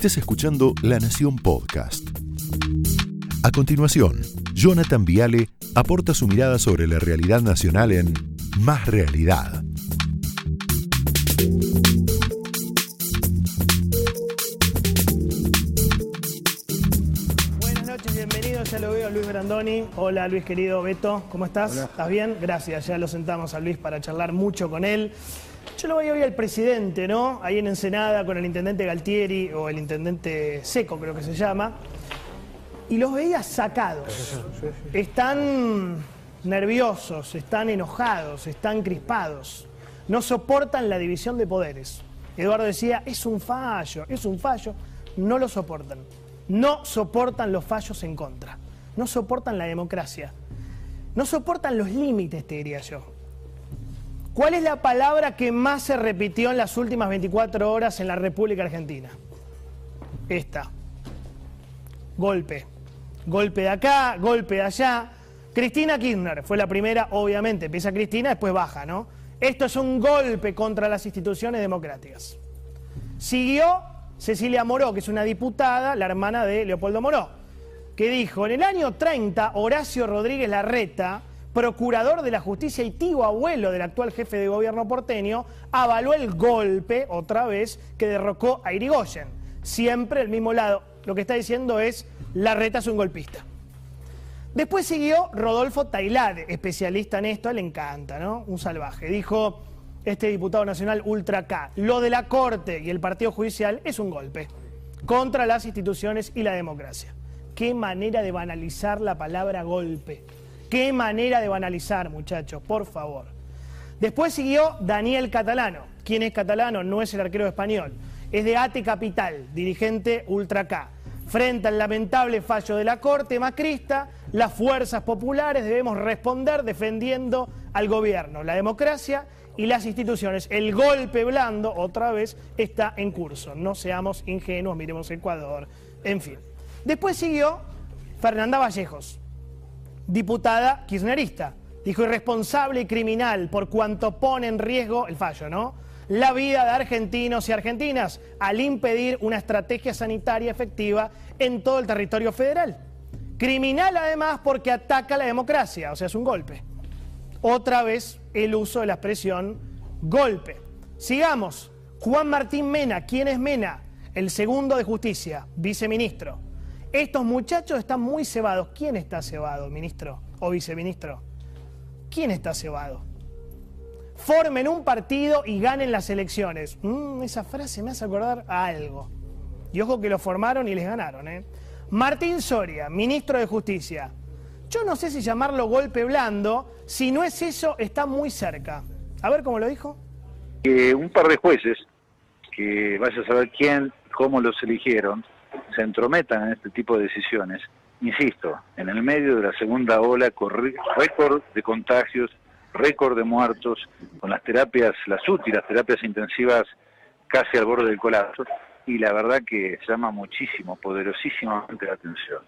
Estés escuchando La Nación Podcast. A continuación, Jonathan Viale aporta su mirada sobre la realidad nacional en Más Realidad. Buenas noches, bienvenidos. Ya lo veo, Luis Brandoni. Hola, Luis querido Beto. ¿Cómo estás? ¿Estás bien? Gracias. Ya lo sentamos a Luis para charlar mucho con él. Yo lo voy hoy al presidente, ¿no? Ahí en Ensenada con el intendente Galtieri o el intendente Seco, creo que se llama. Y los veía sacados. Están nerviosos, están enojados, están crispados. No soportan la división de poderes. Eduardo decía, es un fallo, es un fallo. No lo soportan. No soportan los fallos en contra. No soportan la democracia. No soportan los límites, te diría yo. ¿Cuál es la palabra que más se repitió en las últimas 24 horas en la República Argentina? Esta. Golpe. Golpe de acá, golpe de allá. Cristina Kirchner fue la primera, obviamente. Empieza Cristina, después baja, ¿no? Esto es un golpe contra las instituciones democráticas. Siguió Cecilia Moró, que es una diputada, la hermana de Leopoldo Moró, que dijo, en el año 30, Horacio Rodríguez Larreta, procurador de la justicia y tío abuelo del actual jefe de gobierno porteño, avaló el golpe, otra vez, que derrocó a Irigoyen. Siempre el mismo lado. Lo que está diciendo es, Larreta es un golpista. Después siguió Rodolfo Tailade, especialista en esto, le encanta, ¿no? Un salvaje. Dijo este diputado nacional Ultra K, lo de la Corte y el Partido Judicial es un golpe contra las instituciones y la democracia. Qué manera de banalizar la palabra golpe. Qué manera de banalizar, muchachos, por favor. Después siguió Daniel Catalano. ¿Quién es Catalano? No es el arquero español. Es de ATE Capital, dirigente Ultra K. Frente al lamentable fallo de la Corte Macrista, las fuerzas populares debemos responder defendiendo al gobierno, la democracia y las instituciones. El golpe blando, otra vez, está en curso. No seamos ingenuos, miremos Ecuador, en fin. Después siguió Fernanda Vallejos, diputada kirchnerista. Dijo irresponsable y criminal por cuanto pone en riesgo el fallo, ¿no? La vida de argentinos y argentinas al impedir una estrategia sanitaria efectiva en todo el territorio federal. Criminal además porque ataca la democracia, o sea, es un golpe. Otra vez el uso de la expresión golpe. Sigamos. Juan Martín Mena, ¿quién es Mena? El segundo de justicia, viceministro. Estos muchachos están muy cebados. ¿Quién está cebado, ministro o viceministro? ¿Quién está cebado? Formen un partido y ganen las elecciones. Mm, esa frase me hace acordar a algo. Y ojo que lo formaron y les ganaron. ¿eh? Martín Soria, ministro de Justicia. Yo no sé si llamarlo golpe blando. Si no es eso, está muy cerca. A ver cómo lo dijo. Un par de jueces, que vaya a saber quién, cómo los eligieron, se entrometan en este tipo de decisiones. Insisto, en el medio de la segunda ola, récord de contagios, récord de muertos, con las terapias, las UTI, las terapias intensivas casi al borde del colapso, y la verdad que llama muchísimo, poderosísimamente la atención.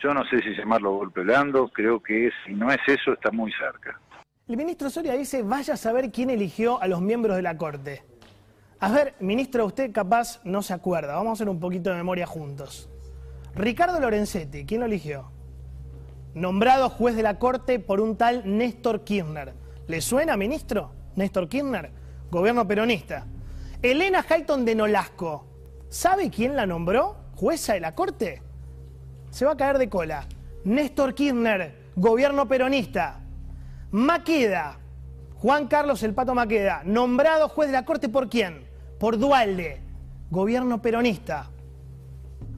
Yo no sé si llamarlo golpe blando, creo que si no es eso, está muy cerca. El ministro Soria dice, vaya a saber quién eligió a los miembros de la Corte. A ver, ministro, usted capaz no se acuerda, vamos a hacer un poquito de memoria juntos. Ricardo Lorenzetti, ¿quién lo eligió? Nombrado juez de la Corte por un tal Néstor Kirchner. ¿Le suena, ministro? Néstor Kirchner, gobierno peronista. Elena Hayton de Nolasco, ¿sabe quién la nombró? ¿Jueza de la Corte? Se va a caer de cola. Néstor Kirchner, gobierno peronista. Maqueda, Juan Carlos El Pato Maqueda, nombrado juez de la Corte por quién? Por Dualde, gobierno peronista.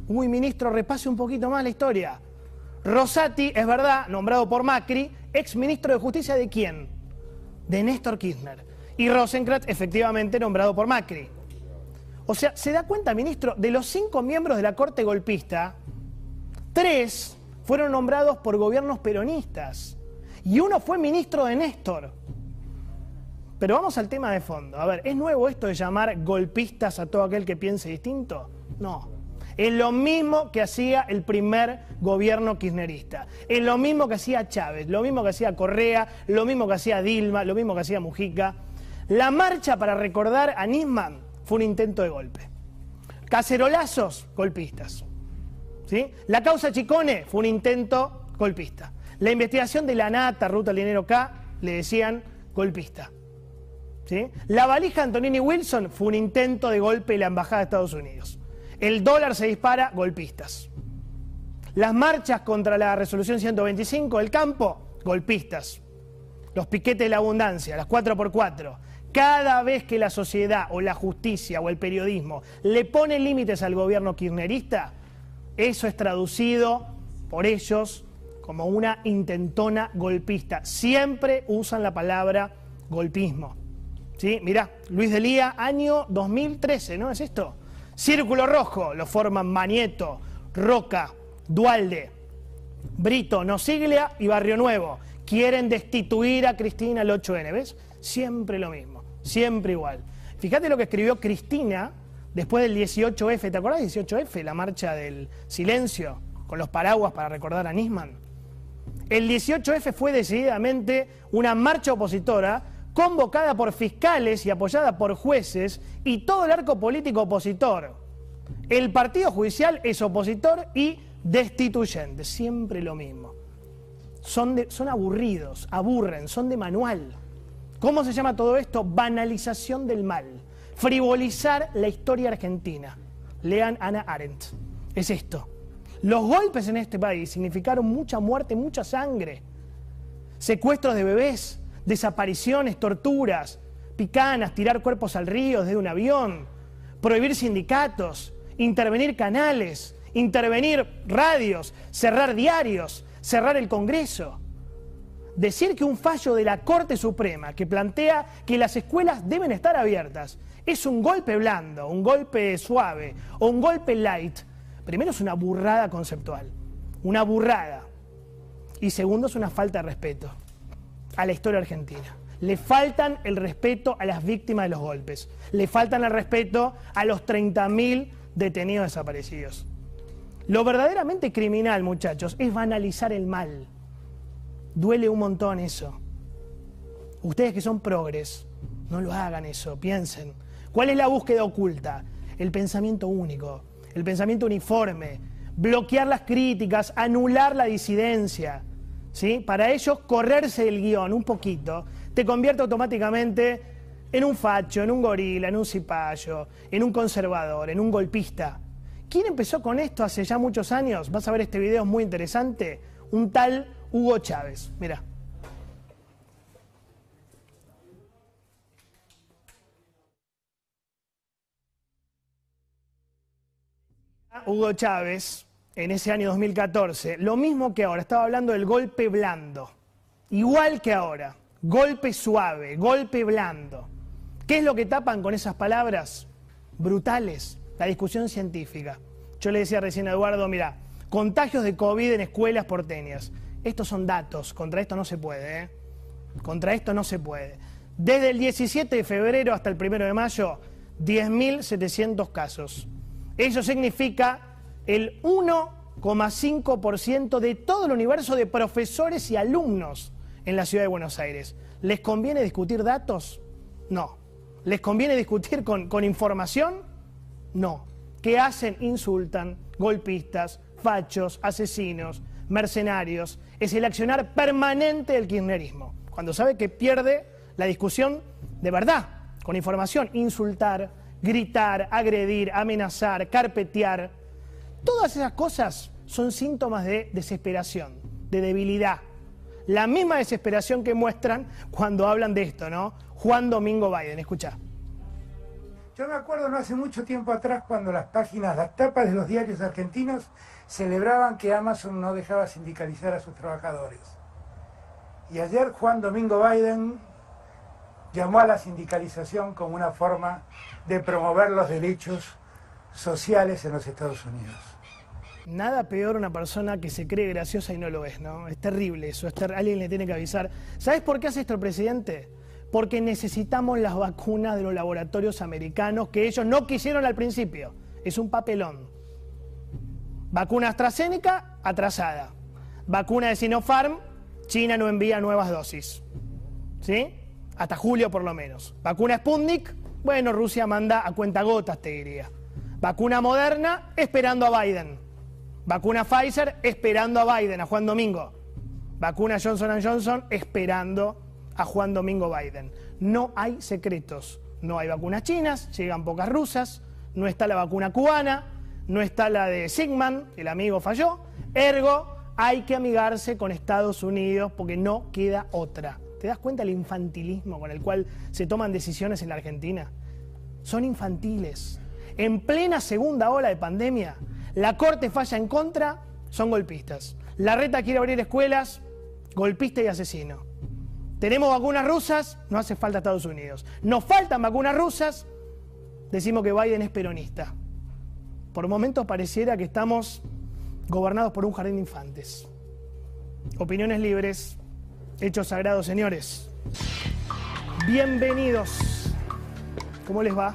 Uy, ministro, repase un poquito más la historia. Rosati, es verdad, nombrado por Macri, ex ministro de Justicia de quién? De Néstor Kirchner. Y Rosenkrantz, efectivamente, nombrado por Macri. O sea, ¿se da cuenta, ministro? De los cinco miembros de la Corte golpista, tres fueron nombrados por gobiernos peronistas. Y uno fue ministro de Néstor. Pero vamos al tema de fondo. A ver, ¿es nuevo esto de llamar golpistas a todo aquel que piense distinto? No. Es lo mismo que hacía el primer gobierno kirchnerista. Es lo mismo que hacía Chávez, lo mismo que hacía Correa, lo mismo que hacía Dilma, lo mismo que hacía Mujica. La marcha para recordar a Nisman fue un intento de golpe. Cacerolazos, golpistas. ¿Sí? La causa Chicone fue un intento golpista. La investigación de la Nata, Ruta Linero K, le decían golpista. La valija Antonini Wilson fue un intento de golpe de la Embajada de Estados Unidos. El dólar se dispara, golpistas. Las marchas contra la resolución 125 del campo, golpistas. Los piquetes de la abundancia, las 4x4. Cada vez que la sociedad o la justicia o el periodismo le pone límites al gobierno kirchnerista, eso es traducido por ellos como una intentona golpista. Siempre usan la palabra golpismo. ¿Sí? Mirá, Luis Delía, año 2013, ¿no es esto? Círculo Rojo, lo forman Manieto, Roca, Dualde, Brito, Nosiglia y Barrio Nuevo. Quieren destituir a Cristina el 8N, ¿ves? Siempre lo mismo, siempre igual. Fíjate lo que escribió Cristina después del 18F, ¿te acordás 18F? La marcha del silencio, con los paraguas para recordar a Nisman. El 18F fue decididamente una marcha opositora convocada por fiscales y apoyada por jueces y todo el arco político opositor. El partido judicial es opositor y destituyente, siempre lo mismo. Son, son aburridos, aburren, son de manual. ¿Cómo se llama todo esto? Banalización del mal. Frivolizar la historia argentina. Lean Ana Arendt. Es esto. Los golpes en este país significaron mucha muerte, mucha sangre. Secuestros de bebés, desapariciones, torturas, picanas, tirar cuerpos al río desde un avión, prohibir sindicatos, intervenir canales, intervenir radios, cerrar diarios, cerrar el Congreso. Decir que un fallo de la Corte Suprema que plantea que las escuelas deben estar abiertas es un golpe blando, un golpe suave o un golpe light, primero es una burrada conceptual, una burrada. Y segundo es una falta de respeto a la historia argentina. Le faltan el respeto a las víctimas de los golpes. Le faltan el respeto a los 30.000 detenidos desaparecidos. Lo verdaderamente criminal, muchachos, es banalizar el mal. Duele un montón eso. Ustedes que son progres, no lo hagan eso, piensen. ¿Cuál es la búsqueda oculta? El pensamiento único, el pensamiento uniforme, bloquear las críticas, anular la disidencia. ¿Sí? Para ellos, correrse el guion un poquito te convierte automáticamente en un facho, en un gorila, en un cipayo, en un conservador, en un golpista. ¿Quién empezó con esto hace ya muchos años? Vas a ver este video, es muy interesante. Un tal Hugo Chávez. Mira. Hugo Chávez, en ese año 2014, lo mismo que ahora, estaba hablando del golpe blando. Igual que ahora, golpe suave, golpe blando. ¿Qué es lo que tapan con esas palabras? Brutales, la discusión científica. Yo le decía recién a Eduardo, mira, contagios de COVID en escuelas porteñas. Estos son datos, contra esto no se puede, ¿eh? Contra esto no se puede. Desde el 17 de febrero hasta el 1 de mayo, 10.700 casos. Eso significa el 1,5% de todo el universo de profesores y alumnos en la ciudad de Buenos Aires. ¿Les conviene discutir datos? No. ¿Les conviene discutir con, información? No. ¿Qué hacen? Insultan, golpistas, fachos, asesinos, mercenarios. Es el accionar permanente del kirchnerismo. Cuando sabe que pierde la discusión de verdad, con información, insultar, gritar, agredir, amenazar, carpetear. Todas esas cosas son síntomas de desesperación, de debilidad. La misma desesperación que muestran cuando hablan de esto, ¿no? Juan Domingo Biden, escucha. Yo me acuerdo no hace mucho tiempo atrás cuando las páginas, las tapas de los diarios argentinos celebraban que Amazon no dejaba sindicalizar a sus trabajadores. Y ayer Juan Domingo Biden llamó a la sindicalización como una forma de promover los derechos sociales en los Estados Unidos. Nada peor una persona que se cree graciosa y no lo es, ¿no? Es terrible eso, alguien le tiene que avisar. ¿Sabes por qué hace esto el presidente? Porque necesitamos las vacunas de los laboratorios americanos que ellos no quisieron al principio. Es un papelón. Vacuna AstraZeneca, atrasada. Vacuna de Sinopharm, China no envía nuevas dosis. ¿Sí? Hasta julio por lo menos. Vacuna Sputnik, bueno, Rusia manda a cuentagotas, te diría. Vacuna Moderna esperando a Biden. Vacuna Pfizer esperando a Biden, a Juan Domingo. Vacuna Johnson Johnson esperando a Juan Domingo Biden. No hay secretos. No hay vacunas chinas, llegan pocas rusas, no está la vacuna cubana, no está la de Sigman, el amigo falló. Ergo, hay que amigarse con Estados Unidos porque no queda otra. ¿Te das cuenta del infantilismo con el cual se toman decisiones en la Argentina? Son infantiles. En plena segunda ola de pandemia, la Corte falla en contra, son golpistas. La reta quiere abrir escuelas, golpista y asesino. Tenemos vacunas rusas, no hace falta Estados Unidos. Nos faltan vacunas rusas, decimos que Biden es peronista. Por momentos pareciera que estamos gobernados por un jardín de infantes. Opiniones libres, hechos sagrados, señores. Bienvenidos. ¿Cómo les va?